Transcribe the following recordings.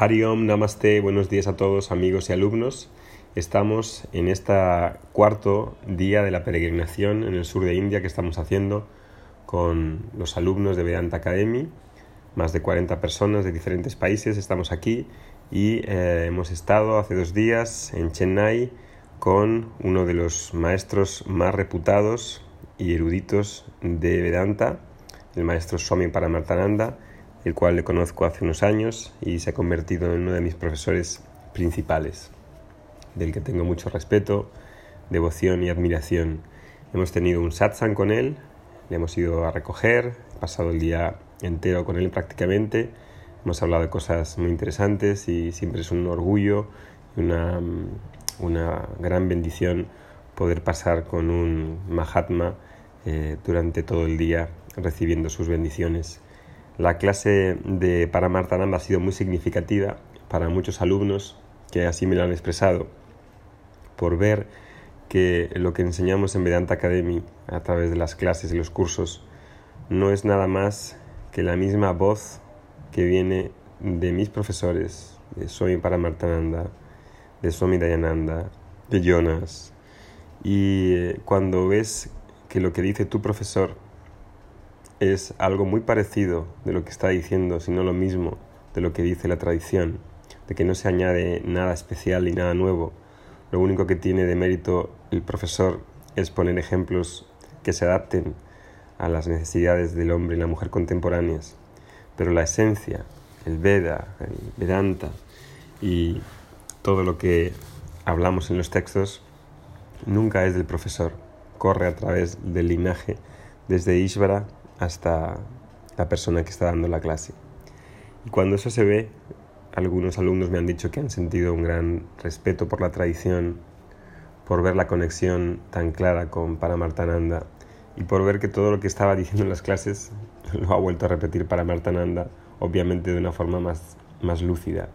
Hari Om, Namaste, buenos días a todos amigos y alumnos. Estamos en este cuarto día de la peregrinación en el sur de India que estamos haciendo con los alumnos de Vedanta Academy, más de 40 personas de diferentes países. Estamos aquí y eh, hemos estado hace dos días en Chennai con uno de los maestros más reputados y eruditos de Vedanta, el maestro Swami Paramartananda el cual le conozco hace unos años y se ha convertido en uno de mis profesores principales, del que tengo mucho respeto, devoción y admiración. Hemos tenido un satsang con él, le hemos ido a recoger, pasado el día entero con él prácticamente, hemos hablado de cosas muy interesantes y siempre es un orgullo y una, una gran bendición poder pasar con un Mahatma eh, durante todo el día recibiendo sus bendiciones. La clase de Paramartananda ha sido muy significativa para muchos alumnos que así me lo han expresado, por ver que lo que enseñamos en Vedanta Academy a través de las clases y los cursos no es nada más que la misma voz que viene de mis profesores, de Swami Paramartananda, de Swami Dayananda, de Jonas. Y eh, cuando ves que lo que dice tu profesor es algo muy parecido de lo que está diciendo, sino lo mismo de lo que dice la tradición, de que no se añade nada especial y nada nuevo. Lo único que tiene de mérito el profesor es poner ejemplos que se adapten a las necesidades del hombre y la mujer contemporáneas. Pero la esencia, el Veda, el Vedanta y todo lo que hablamos en los textos nunca es del profesor, corre a través del linaje desde Ishvara hasta la persona que está dando la clase. Y cuando eso se ve, algunos alumnos me han dicho que han sentido un gran respeto por la tradición, por ver la conexión tan clara con Paramartananda y por ver que todo lo que estaba diciendo en las clases lo ha vuelto a repetir Paramartananda, obviamente de una forma más, más lúcida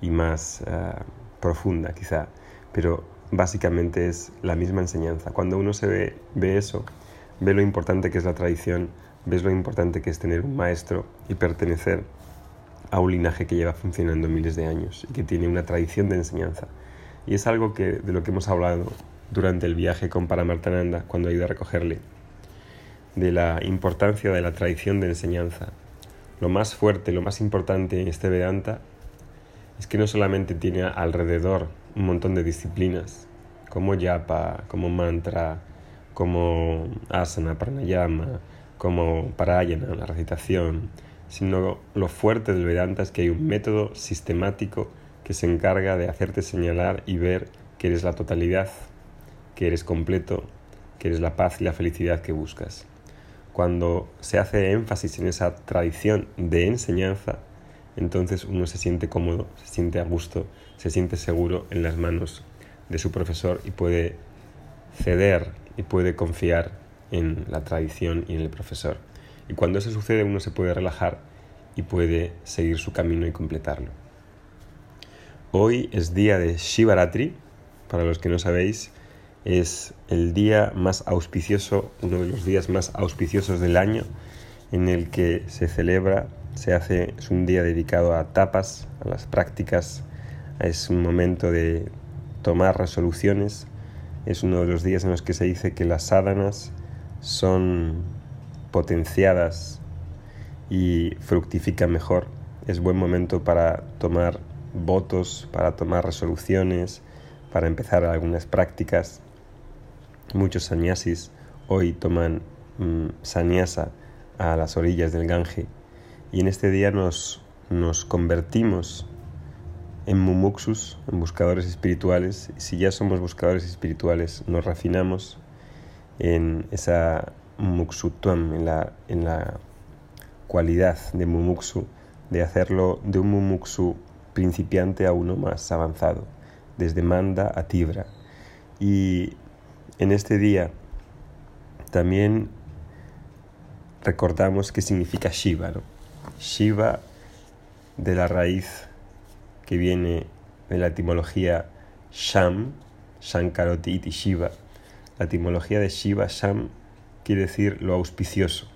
y más eh, profunda quizá, pero básicamente es la misma enseñanza. Cuando uno se ve, ve eso, ve lo importante que es la tradición, ves lo importante que es tener un maestro y pertenecer a un linaje que lleva funcionando miles de años y que tiene una tradición de enseñanza. Y es algo que, de lo que hemos hablado durante el viaje con Paramartananda cuando ido a recogerle, de la importancia de la tradición de enseñanza. Lo más fuerte, lo más importante en este Vedanta es que no solamente tiene alrededor un montón de disciplinas, como yapa, como mantra, como asana, pranayama, como parayana, la recitación, sino lo fuerte del Vedanta es que hay un método sistemático que se encarga de hacerte señalar y ver que eres la totalidad, que eres completo, que eres la paz y la felicidad que buscas. Cuando se hace énfasis en esa tradición de enseñanza, entonces uno se siente cómodo, se siente a gusto, se siente seguro en las manos de su profesor y puede ceder y puede confiar en la tradición y en el profesor. Y cuando eso sucede uno se puede relajar y puede seguir su camino y completarlo. Hoy es día de Shivaratri, para los que no sabéis, es el día más auspicioso, uno de los días más auspiciosos del año, en el que se celebra, se hace, es un día dedicado a tapas, a las prácticas, es un momento de tomar resoluciones, es uno de los días en los que se dice que las sádanas son potenciadas y fructifican mejor. Es buen momento para tomar votos, para tomar resoluciones, para empezar algunas prácticas. Muchos sannyasis hoy toman mm, sannyasa a las orillas del Gange y en este día nos, nos convertimos en mumuksus, en buscadores espirituales. Si ya somos buscadores espirituales, nos refinamos en esa muksutuam, en la, en la cualidad de mumuksu, de hacerlo de un mumuksu principiante a uno más avanzado, desde manda a tibra. Y en este día también recordamos qué significa Shiva. Shiva de la raíz que viene de la etimología Sham, Shankaroti Shiva, la etimología de Shiva Sham quiere decir lo auspicioso.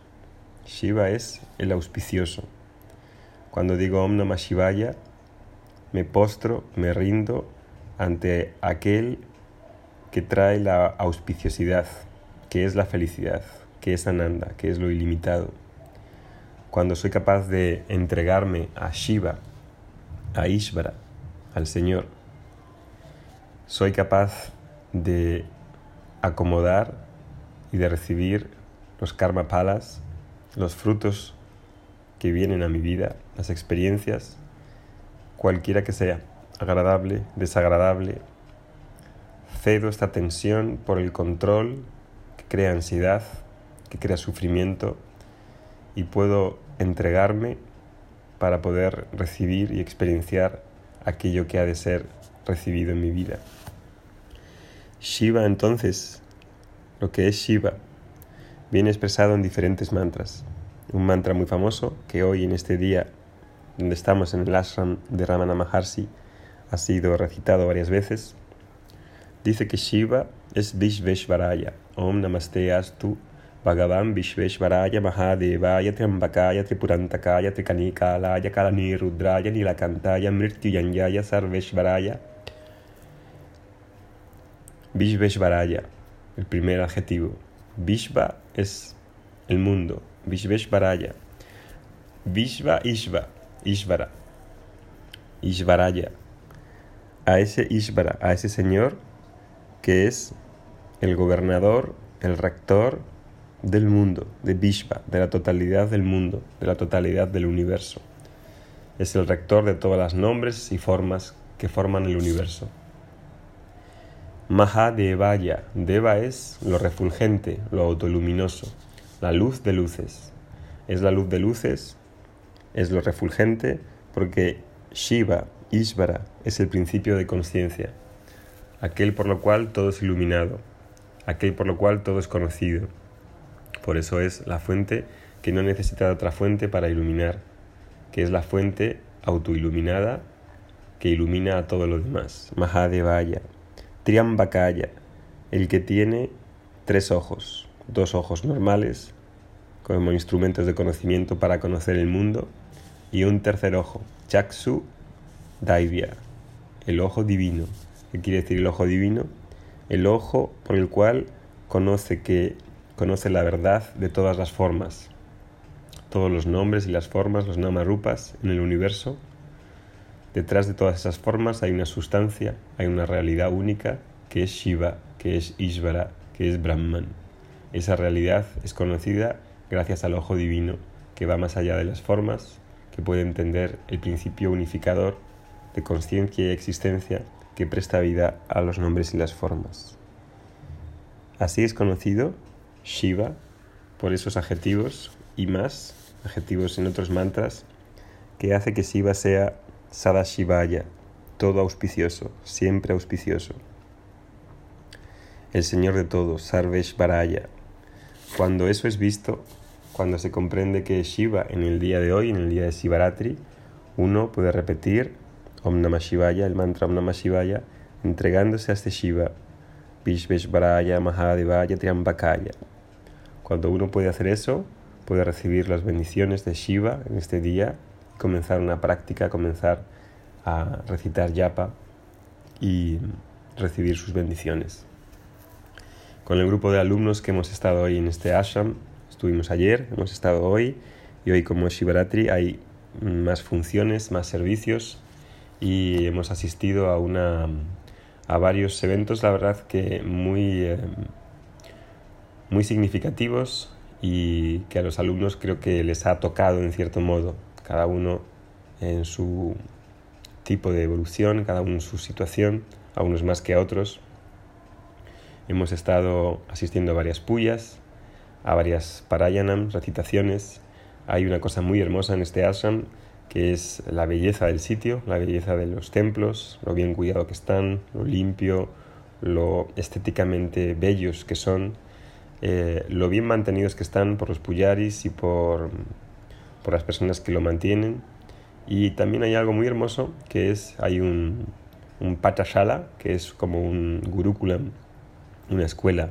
Shiva es el auspicioso. Cuando digo Om Namah Shivaya, me postro, me rindo ante aquel que trae la auspiciosidad, que es la felicidad, que es Ananda, que es lo ilimitado. Cuando soy capaz de entregarme a Shiva, a Ishvara, al Señor, soy capaz de acomodar y de recibir los karma palas, los frutos que vienen a mi vida, las experiencias, cualquiera que sea, agradable, desagradable. Cedo esta tensión por el control que crea ansiedad, que crea sufrimiento y puedo entregarme para poder recibir y experienciar aquello que ha de ser recibido en mi vida. Shiva entonces, lo que es Shiva, viene expresado en diferentes mantras. Un mantra muy famoso que hoy en este día donde estamos en el ashram de Ramana Maharshi ha sido recitado varias veces. Dice que Shiva es Vishveshvaraya. Om Namaste Astu Bhagavan Vishveshvaraya Mahadevaya Triambakaya Tripurantakaya Trikanikalaya Kalani Rudraya Nilakantaya Mrityuyanyaya Sarveshvaraya Vishveshvaraya, el primer adjetivo. Vishva es el mundo. Vishveshvaraya. Vishva Ishva. Ishvara. Ishvaraya. A ese Ishvara, a ese señor que es el gobernador, el rector del mundo, de Vishva, de la totalidad del mundo, de la totalidad del universo. Es el rector de todas las nombres y formas que forman el universo. Mahadevaya. Deva es lo refulgente, lo autoluminoso, la luz de luces. Es la luz de luces, es lo refulgente, porque Shiva, Ishvara, es el principio de conciencia, aquel por lo cual todo es iluminado, aquel por lo cual todo es conocido. Por eso es la fuente que no necesita de otra fuente para iluminar, que es la fuente autoiluminada que ilumina a todo lo demás. Mahadevaya. Triambakaya, el que tiene tres ojos, dos ojos normales como instrumentos de conocimiento para conocer el mundo y un tercer ojo, Chaksu Daivya, el ojo divino. ¿Qué quiere decir el ojo divino? El ojo por el cual conoce que conoce la verdad de todas las formas, todos los nombres y las formas, los namarupas en el universo Detrás de todas esas formas hay una sustancia, hay una realidad única que es Shiva, que es Ishvara, que es Brahman. Esa realidad es conocida gracias al ojo divino que va más allá de las formas, que puede entender el principio unificador de conciencia y existencia que presta vida a los nombres y las formas. Así es conocido Shiva por esos adjetivos y más adjetivos en otros mantras que hace que Shiva sea Sadashivaya, todo auspicioso, siempre auspicioso. El Señor de todos, Sarveshvaraya. Cuando eso es visto, cuando se comprende que Shiva en el día de hoy, en el día de Shivaratri, uno puede repetir Om Namah Shivaya, el mantra Om Namah Shivaya, entregándose a este Shiva, Vishveshvaraya, Mahadevaya, Triambakaya. Cuando uno puede hacer eso, puede recibir las bendiciones de Shiva en este día comenzar una práctica, comenzar a recitar yapa y recibir sus bendiciones. Con el grupo de alumnos que hemos estado hoy en este ashram, estuvimos ayer, hemos estado hoy y hoy como es Shivaratri hay más funciones, más servicios y hemos asistido a, una, a varios eventos, la verdad que muy, eh, muy significativos y que a los alumnos creo que les ha tocado en cierto modo cada uno en su tipo de evolución, cada uno en su situación, a unos más que a otros. Hemos estado asistiendo a varias puyas, a varias parayanam, recitaciones. Hay una cosa muy hermosa en este ashram que es la belleza del sitio, la belleza de los templos, lo bien cuidado que están, lo limpio, lo estéticamente bellos que son, eh, lo bien mantenidos que están por los puyaris y por por las personas que lo mantienen. Y también hay algo muy hermoso que es, hay un, un que es como un gurukulam, una escuela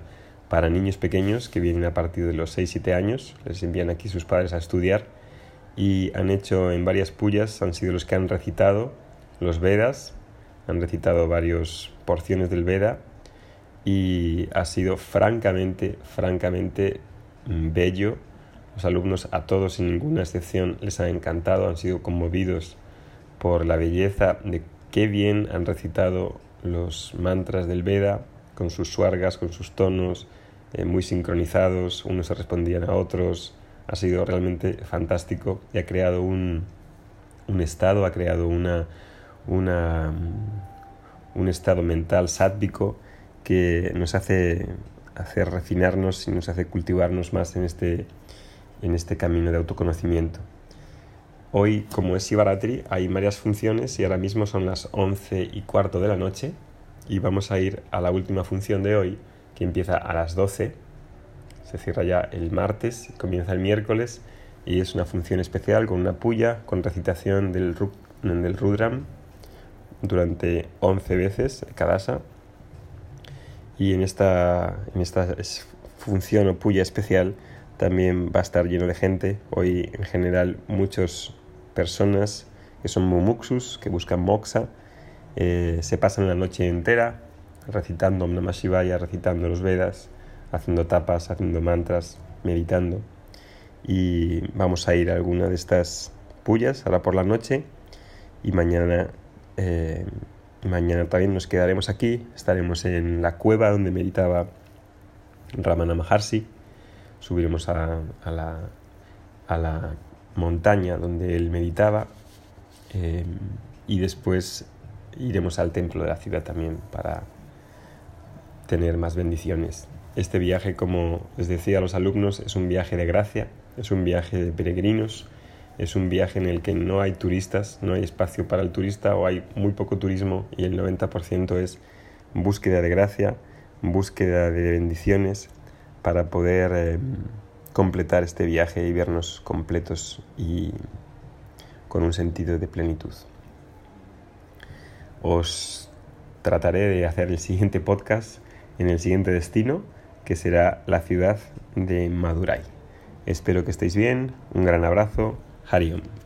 para niños pequeños que vienen a partir de los 6-7 años, les envían aquí sus padres a estudiar y han hecho en varias pullas, han sido los que han recitado los Vedas, han recitado varias porciones del Veda y ha sido francamente, francamente bello. Los alumnos a todos sin ninguna excepción les ha encantado, han sido conmovidos por la belleza de qué bien han recitado los mantras del Veda con sus suargas, con sus tonos eh, muy sincronizados, unos se respondían a otros. Ha sido realmente fantástico y ha creado un, un estado, ha creado una, una, un estado mental sádvico que nos hace, hacer refinarnos y nos hace cultivarnos más en este, en este camino de autoconocimiento. Hoy, como es Shivaratri, hay varias funciones y ahora mismo son las 11 y cuarto de la noche y vamos a ir a la última función de hoy, que empieza a las 12. Se cierra ya el martes, comienza el miércoles y es una función especial con una puya, con recitación del, Rudram durante 11 veces cada asa. Y en esta, en esta función o puya especial también va a estar lleno de gente. Hoy en general muchas personas que son mumuxus, que buscan moxa, eh, se pasan la noche entera recitando Om Namah Shivaya, recitando los Vedas, haciendo tapas, haciendo mantras, meditando. Y vamos a ir a alguna de estas pullas ahora por la noche y mañana, eh, mañana también nos quedaremos aquí, estaremos en la cueva donde meditaba Ramana Maharshi, subiremos a, la, montaña donde él meditaba eh, y después iremos al templo de la ciudad también para tener más bendiciones. Este viaje, como les decía a los alumnos, es un viaje de gracia, es un viaje de peregrinos, es un viaje en el que no hay turistas, no hay espacio para el turista o hay muy poco turismo y el 90% es búsqueda de gracia, búsqueda de bendiciones para poder eh, completar este viaje y vernos completos y con un sentido de plenitud. Os trataré de hacer el siguiente podcast en el siguiente destino, que será la ciudad de Madurai. Espero que estéis bien, un gran abrazo, Hariom.